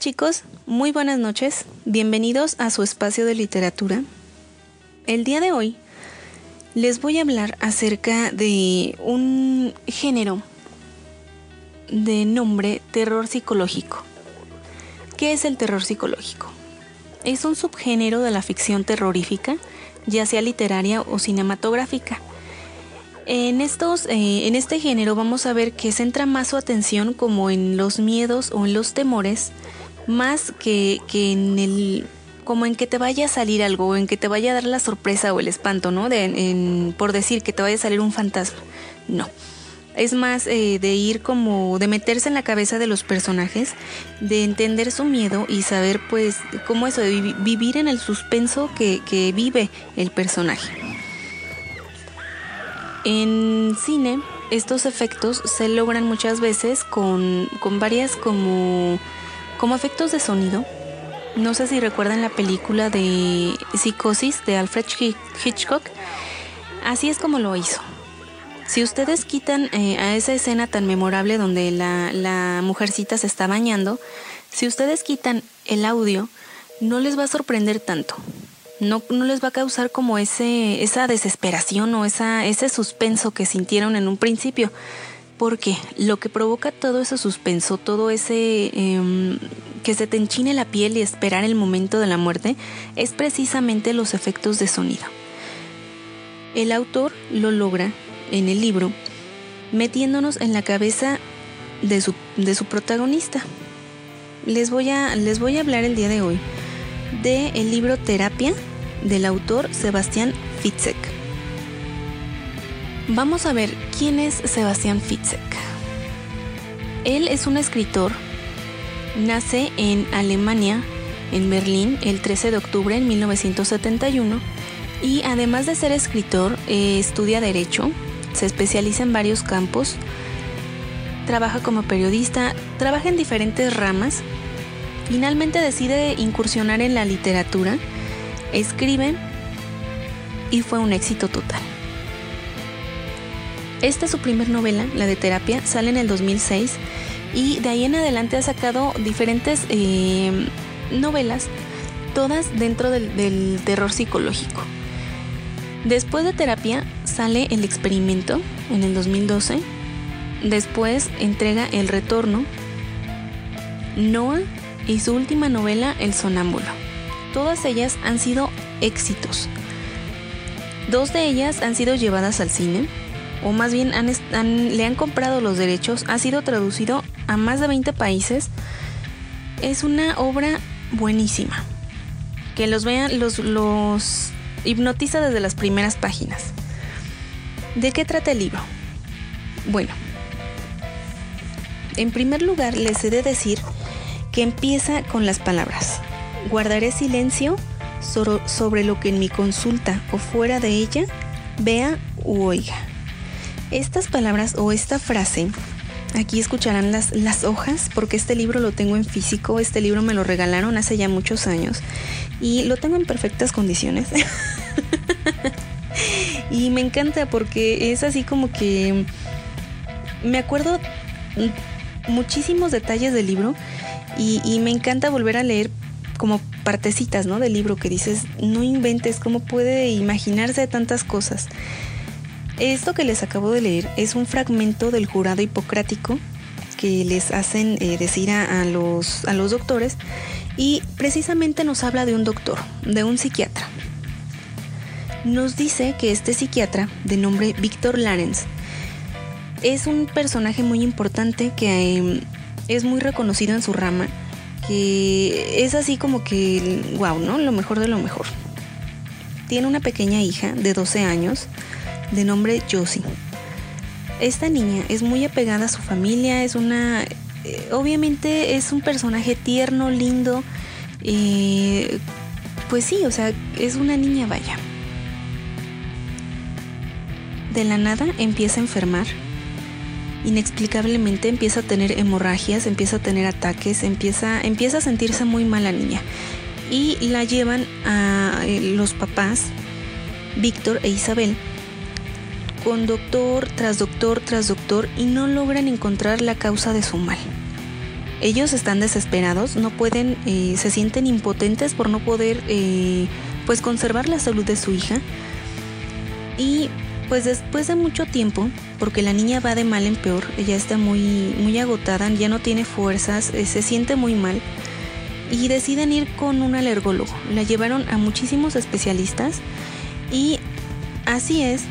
chicos, muy buenas noches, bienvenidos a su espacio de literatura. El día de hoy les voy a hablar acerca de un género de nombre terror psicológico. ¿Qué es el terror psicológico? Es un subgénero de la ficción terrorífica, ya sea literaria o cinematográfica. En, estos, eh, en este género vamos a ver que centra más su atención como en los miedos o en los temores, más que, en el como en que te vaya a salir algo, en que te vaya a dar la sorpresa o el espanto, ¿no? De, por decir que te vaya a salir un fantasma. No. Es más eh, de ir como, de meterse en la cabeza de los personajes, de entender su miedo y saber pues cómo eso, de vivir en el suspenso que, que vive el personaje. En cine, estos efectos se logran muchas veces con, con varias como, como efectos de sonido. No sé si recuerdan la película de Psicosis de Alfred Hitchcock. Así es como lo hizo. Si ustedes quitan eh, a esa escena tan memorable donde la, mujercita se está bañando, si ustedes quitan el audio, no les va a sorprender tanto. No, no, les va a causar como ese, esa desesperación o esa, ese suspenso que sintieron en un principio. Porque lo que provoca todo ese suspenso, todo ese em, que se te enchine la piel y esperar el momento de la muerte, es precisamente los efectos de sonido. El autor lo logra en el libro, metiéndonos en la cabeza de su, de su protagonista. Les voy, a, les voy a hablar el día de hoy del el libro Terapia del autor Sebastián Fitzek. Vamos a ver quién es Sebastián Fitzek. Él es un escritor, nace en Alemania, en Berlín, el 13 de octubre de 1971 y además de ser escritor, eh, estudia derecho, se especializa en varios campos, trabaja como periodista, trabaja en diferentes ramas, finalmente decide incursionar en la literatura, escribe y fue un éxito total. Esta es su primer novela, la de terapia, sale en el 2006 y de ahí en adelante ha sacado diferentes eh, novelas, todas dentro del terror psicológico. Después de terapia sale El experimento en el 2012. Después entrega El retorno, Noah y su última novela El sonámbulo. Todas ellas han sido éxitos. Dos de ellas han sido llevadas al cine, o más bien le han comprado los derechos, ha sido traducido a más de 20 países. Es una obra buenísima. Que los vean, los, los hipnotiza desde las primeras páginas. ¿De qué trata el libro? Bueno, en primer lugar les he de decir que empieza con las palabras. Guardaré silencio sobre lo que en mi consulta o fuera de ella vea u oiga. Estas palabras o esta frase, aquí escucharán las, las hojas, porque este libro lo tengo en físico, este libro me lo regalaron hace ya muchos años y lo tengo en perfectas condiciones. y me encanta porque es así como que me acuerdo muchísimos detalles del libro y, me encanta volver a leer como partecitas, ¿no? Del libro que dices, no inventes, ¿cómo puede imaginarse tantas cosas? Esto que les acabo de leer es un fragmento del jurado hipocrático que les hacen eh, decir a, los, a los doctores y precisamente nos habla de un doctor, de un psiquiatra. Nos dice que este psiquiatra, de nombre Víctor Larens, es un personaje muy importante que em, es muy reconocido en su rama, que es así como que, wow, ¿no? Lo mejor de lo mejor. Tiene una pequeña hija de 12 años, de nombre Josie. Esta niña es muy apegada a su familia, es una... Eh, obviamente es un personaje tierno, lindo, eh, pues sí, o sea, es una niña vaya. De la nada empieza a enfermar. Inexplicablemente empieza a tener hemorragias, empieza a tener ataques, empieza, empieza a sentirse muy mal la niña. Y la llevan a eh, los papás, Víctor e Isabel, con doctor tras doctor tras doctor y no logran encontrar la causa de su mal. Ellos están desesperados, no pueden, eh, se sienten impotentes por no poder eh, pues conservar la salud de su hija. Y pues después de mucho tiempo, porque la niña va de mal en peor, ella está muy, muy agotada, ya no tiene fuerzas, eh, se siente muy mal y deciden ir con un alergólogo. La llevaron a muchísimos especialistas y así es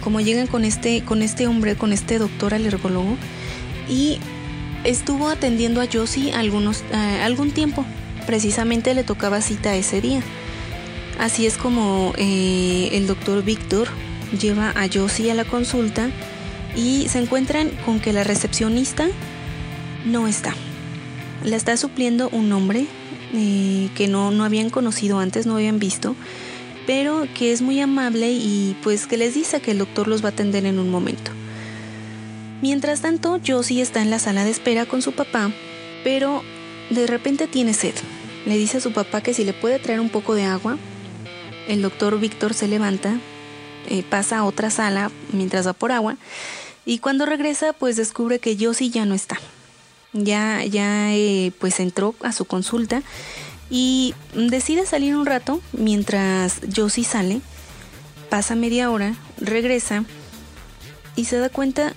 como llegan con este, con este hombre, con este doctor alergólogo y estuvo atendiendo a Josie algunos, eh, algún tiempo. Precisamente le tocaba cita ese día. Así es como eh, el doctor Víctor lleva a Josie a la consulta y se encuentran con que la recepcionista no está. La está supliendo un hombre eh, que no, no habían conocido antes, no habían visto, pero que es muy amable y pues que les dice que el doctor los va a atender en un momento. Mientras tanto, Josie está en la sala de espera con su papá, pero de repente tiene sed. Le dice a su papá que si le puede traer un poco de agua. El doctor Víctor se levanta, eh, pasa a otra sala mientras va por agua y cuando regresa pues descubre que Josie ya no está. Ya, ya eh, pues entró a su consulta y decide salir un rato mientras Josie sale. Pasa media hora, regresa y se da cuenta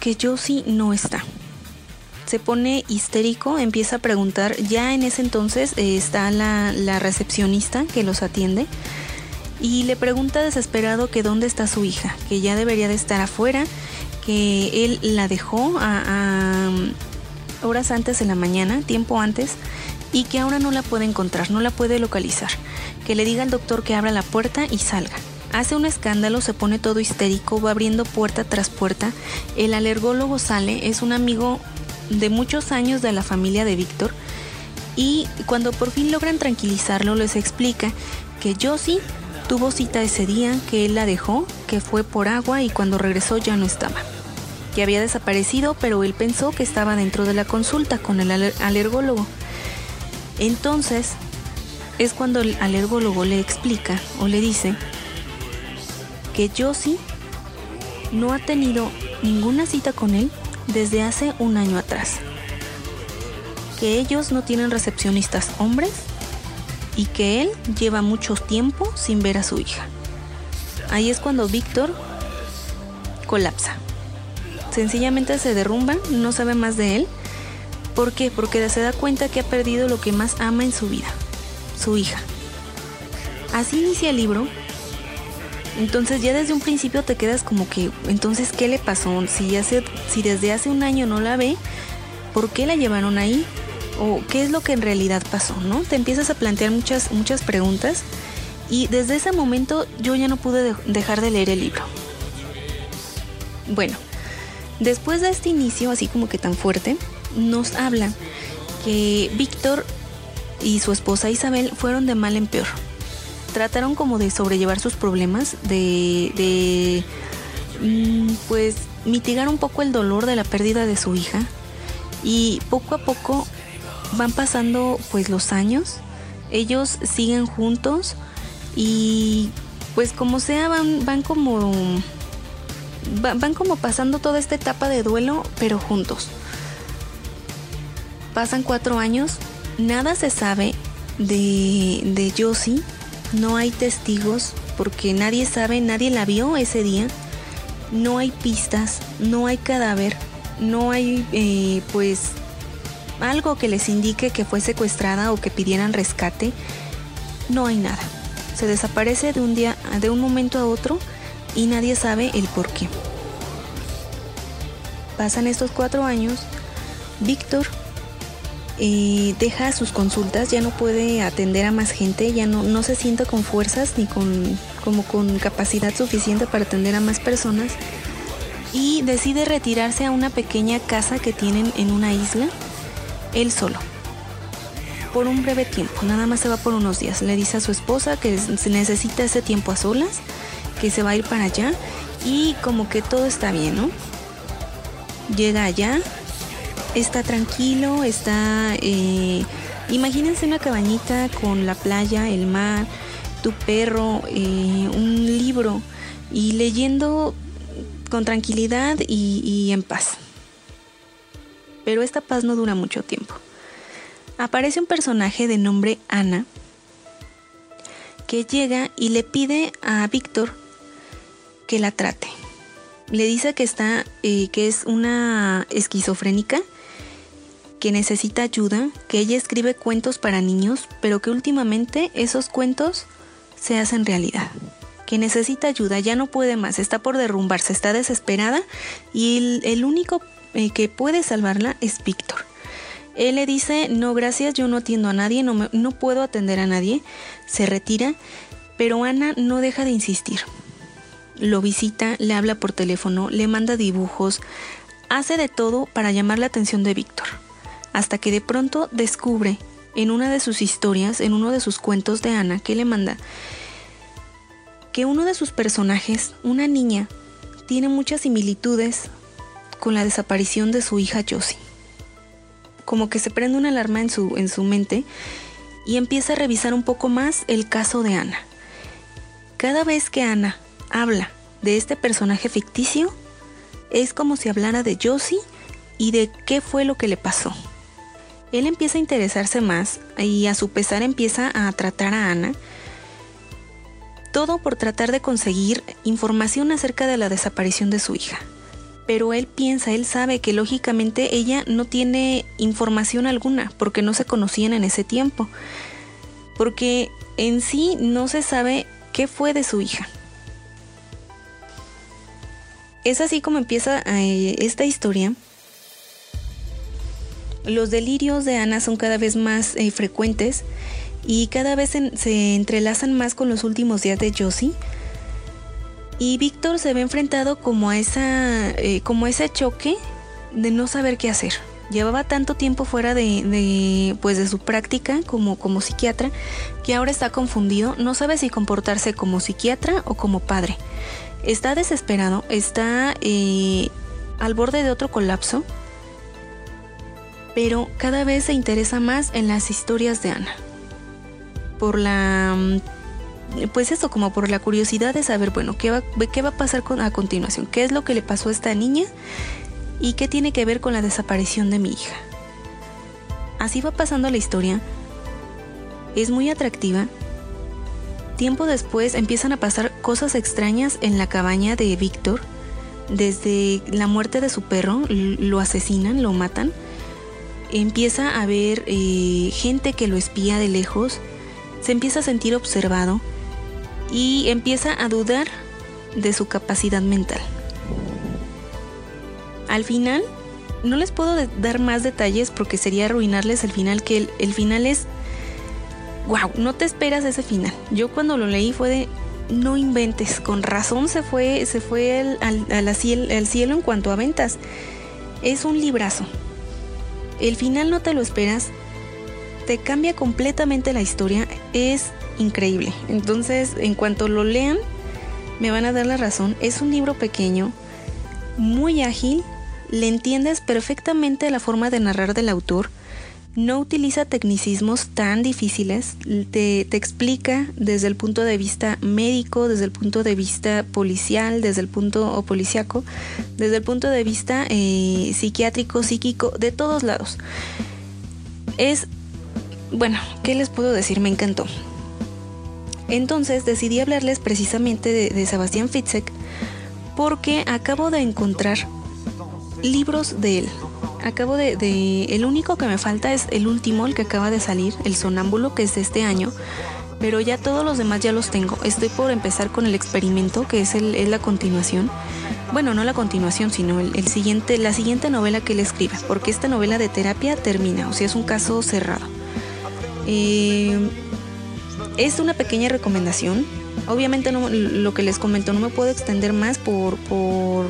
que Josie no está. Se pone histérico, empieza a preguntar. Ya en ese entonces eh, está la, recepcionista que los atiende y le pregunta desesperado que dónde está su hija, que ya debería de estar afuera, que él la dejó a, horas antes de la mañana, tiempo antes, y que ahora no la puede encontrar, no la puede localizar. Que le diga al doctor que abra la puerta y salga. Hace un escándalo, se pone todo histérico, va abriendo puerta tras puerta. El alergólogo sale, es un amigo de muchos años de la familia de Víctor. Y cuando por fin logran tranquilizarlo, les explica que Josie tuvo cita ese día, que él la dejó, que fue por agua y cuando regresó ya no estaba. Que había desaparecido, pero él pensó que estaba dentro de la consulta con el alergólogo. Entonces, es cuando el alergólogo le explica o le dice que Josie no ha tenido ninguna cita con él desde hace un año atrás. Que ellos no tienen recepcionistas hombres y que él lleva mucho tiempo sin ver a su hija. Ahí es cuando Víctor colapsa. Sencillamente se derrumba, no sabe más de él. ¿Por qué? Porque se da cuenta que ha perdido lo que más ama en su vida, su hija. Así inicia el libro entonces ya desde un principio te quedas como que, entonces, ¿qué le pasó? Si, si desde hace un año no la ve, ¿por qué la llevaron ahí? ¿O qué es lo que en realidad pasó? ¿No? Te empiezas a plantear muchas, muchas preguntas y desde ese momento yo ya no pude dejar de leer el libro. Bueno, después de este inicio así como que tan fuerte, nos habla que Víctor y su esposa Isabel fueron de mal en peor. Trataron como de sobrellevar sus problemas, de, de mm, pues mitigar un poco el dolor de la pérdida de su hija. Y poco a poco van pasando pues los años, ellos siguen juntos y pues como sea van, van como van como pasando toda esta etapa de duelo pero juntos. Pasan cuatro años, nada se sabe de, de Josie no hay testigos porque nadie sabe, nadie la vio ese día. No hay pistas, no hay cadáver, no hay eh, pues algo que les indique que fue secuestrada o que pidieran rescate. No hay nada. Se desaparece de un día, de un momento a otro y nadie sabe el por qué. Pasan estos cuatro años. Víctor deja sus consultas, ya no puede atender a más gente, ya no, no se siente con fuerzas ni con, como con capacidad suficiente para atender a más personas y decide retirarse a una pequeña casa que tienen en una isla, él solo, por un breve tiempo, nada más se va por unos días. Le dice a su esposa que se necesita ese tiempo a solas, que se va a ir para allá y como que todo está bien, ¿no? Llega allá, está tranquilo, está... Eh, imagínense una cabañita con la playa, el mar, tu perro, eh, un libro y leyendo con tranquilidad y, en paz. pero esta paz no dura mucho tiempo. Aparece un personaje de nombre Ana que llega y le pide a Víctor que la trate. Le dice que está, eh, que es una esquizofrénica, que necesita ayuda, que ella escribe cuentos para niños, pero que últimamente esos cuentos se hacen realidad. Que necesita ayuda, ya no puede más, está por derrumbarse, está desesperada y el, único eh, que puede salvarla es Víctor. Él le dice, no gracias, yo no atiendo a nadie, no, no puedo atender a nadie, se retira, pero Ana no deja de insistir. Lo visita, le habla por teléfono, le manda dibujos, hace de todo para llamar la atención de Víctor, hasta que de pronto descubre en una de sus historias, en uno de sus cuentos de Ana que le manda, que uno de sus personajes, una niña, tiene muchas similitudes con la desaparición de su hija Josie como que se prende una alarma en su, en su mente y empieza a revisar un poco más el caso de Ana. Cada vez que Ana habla de este personaje ficticio, es como si hablara de Josie y de qué fue lo que le pasó. Él empieza a interesarse más y a su pesar empieza a tratar a Ana, todo por tratar de conseguir información acerca de la desaparición de su hija pero él piensa, él sabe que lógicamente ella no tiene información alguna porque no se conocían en ese tiempo, porque en sí no se sabe qué fue de su hija. Es así como empieza eh, esta historia. Los delirios de Ana son cada vez más eh, frecuentes y cada vez se entrelazan más con los últimos días de Josie y Víctor se ve enfrentado como a, esa, eh, como ese choque de no saber qué hacer. Llevaba tanto tiempo fuera de, pues de su práctica como, como psiquiatra que ahora está confundido, no sabe si comportarse como psiquiatra o como padre. Está desesperado, está eh, al borde de otro colapso, pero cada vez se interesa más en las historias de Ana. Por la mm, pues eso, como por la curiosidad de saber, bueno, ¿qué va, qué va a pasar a continuación? ¿Qué es lo que le pasó a esta niña? ¿Y qué tiene que ver con la desaparición de mi hija? Así va pasando la historia. Es muy atractiva. Tiempo después empiezan a pasar cosas extrañas en la cabaña de Víctor. Desde la muerte de su perro, lo asesinan, lo matan. Empieza a haber eh, gente que lo espía de lejos. Se empieza a sentir observado y empieza a dudar de su capacidad mental. Al final, no les puedo dar más detalles porque sería arruinarles el final, que el, final es, wow, no te esperas ese final. Yo cuando lo leí fue de, no inventes, con razón se fue, se fue al, cielo en cuanto a ventas. Es un librazo. El final no te lo esperas, te cambia completamente la historia, es increíble. Entonces, en cuanto lo lean, me van a dar la razón. Es un libro pequeño, muy ágil, le entiendes perfectamente la forma de narrar del autor, no utiliza tecnicismos tan difíciles, te, explica desde el punto de vista médico, desde el punto de vista policial, desde el punto o policiaco, desde el punto de vista eh, psiquiátrico, psíquico, de todos lados. Es, bueno, ¿qué les puedo decir? Me encantó. Entonces decidí hablarles precisamente de, Sebastián Fitzek porque acabo de encontrar libros de él. Acabo de, El único que me falta es el último, el que acaba de salir, El Sonámbulo, que es de este año. Pero ya todos los demás ya los tengo. Estoy por empezar con el experimento, que es, el, la continuación. Bueno, no la continuación, sino el, siguiente, la siguiente novela que él escribe. Porque esta novela de terapia termina, o sea, es un caso cerrado. Eh, es una pequeña recomendación. Obviamente no, lo que les comento no me puedo extender más por, por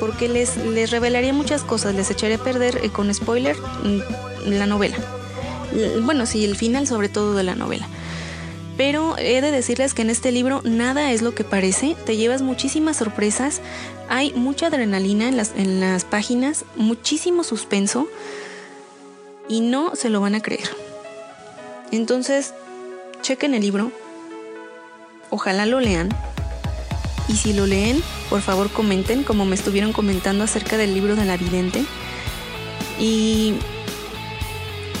porque les, les revelaría muchas cosas, les echaría a perder eh, con spoiler mm, la novela. Bueno, sí, el final sobre todo de la novela. Pero he de decirles que en este libro nada es lo que parece, te llevas muchísimas sorpresas, hay mucha adrenalina en las, en las páginas, muchísimo suspenso y no se lo van a creer. Entonces, chequen el libro, ojalá lo lean. Y si lo leen, por favor comenten como me estuvieron comentando acerca del libro de la vidente. Y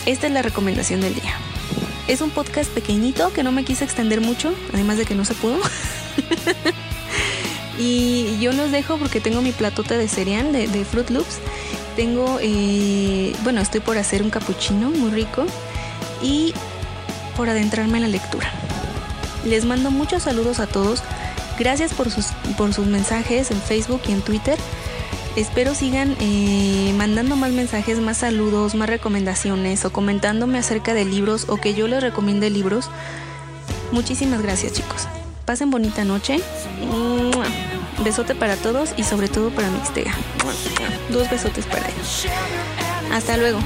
esta es la recomendación del día. Es un podcast pequeñito que no me quise extender mucho, además de que no se pudo. y yo los dejo porque tengo mi platote de cereal de, Fruit Loops. Tengo, eh, bueno, estoy por hacer un cappuccino muy rico y por adentrarme en la lectura. Les mando muchos saludos a todos. Gracias por sus, por sus mensajes en Facebook y en Twitter. Espero sigan eh, mandando más mensajes, más saludos, más recomendaciones o comentándome acerca de libros o que yo les recomiende libros. Muchísimas gracias chicos. Pasen bonita noche. Besote para todos y sobre todo para Mixtega. Dos besotes para ellos. Hasta luego.